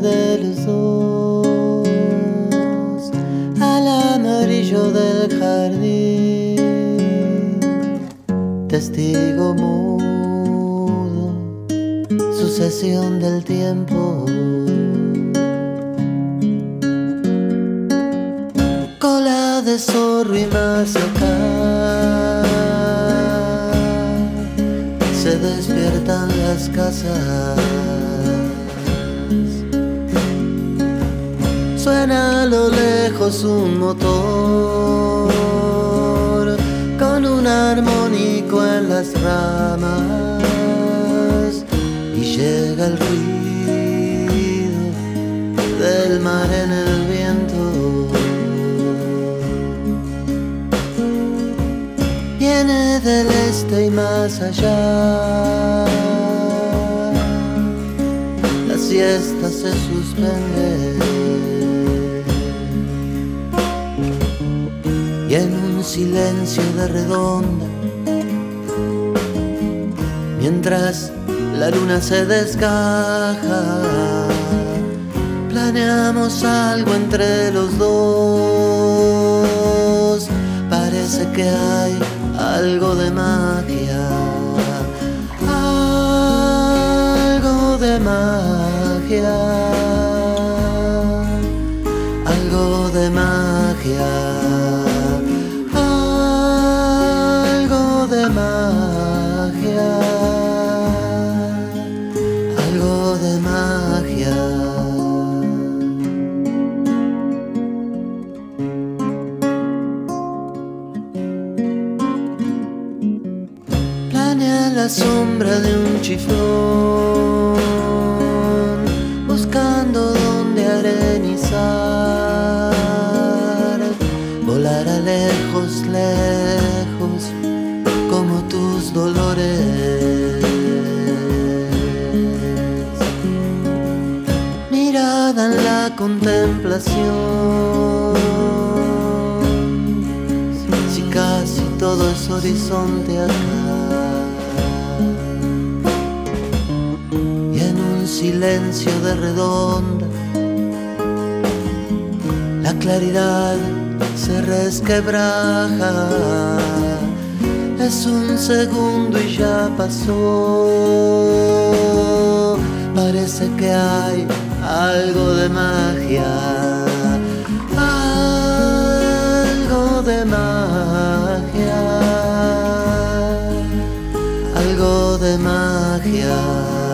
de los dos al amarillo del jardín, testigo mudo, sucesión del tiempo. Cola de zorro y más acá se despiertan las casas. Suena a lo lejos un motor con un armónico en las ramas y llega el ruido del mar en el viento. Viene del este y más allá. La siesta se suspende. Y en un silencio de redonda, mientras la luna se desgaja, planeamos algo entre los dos. Parece que hay algo de magia, algo de magia, Planea la sombra de un chiflón, contemplación. Si casi todo es horizonte acá. Y en un silencio de redonda, la claridad se resquebraja es un segundo y ya pasó. Parece que hay algo de magia, algo de magia, algo de magia.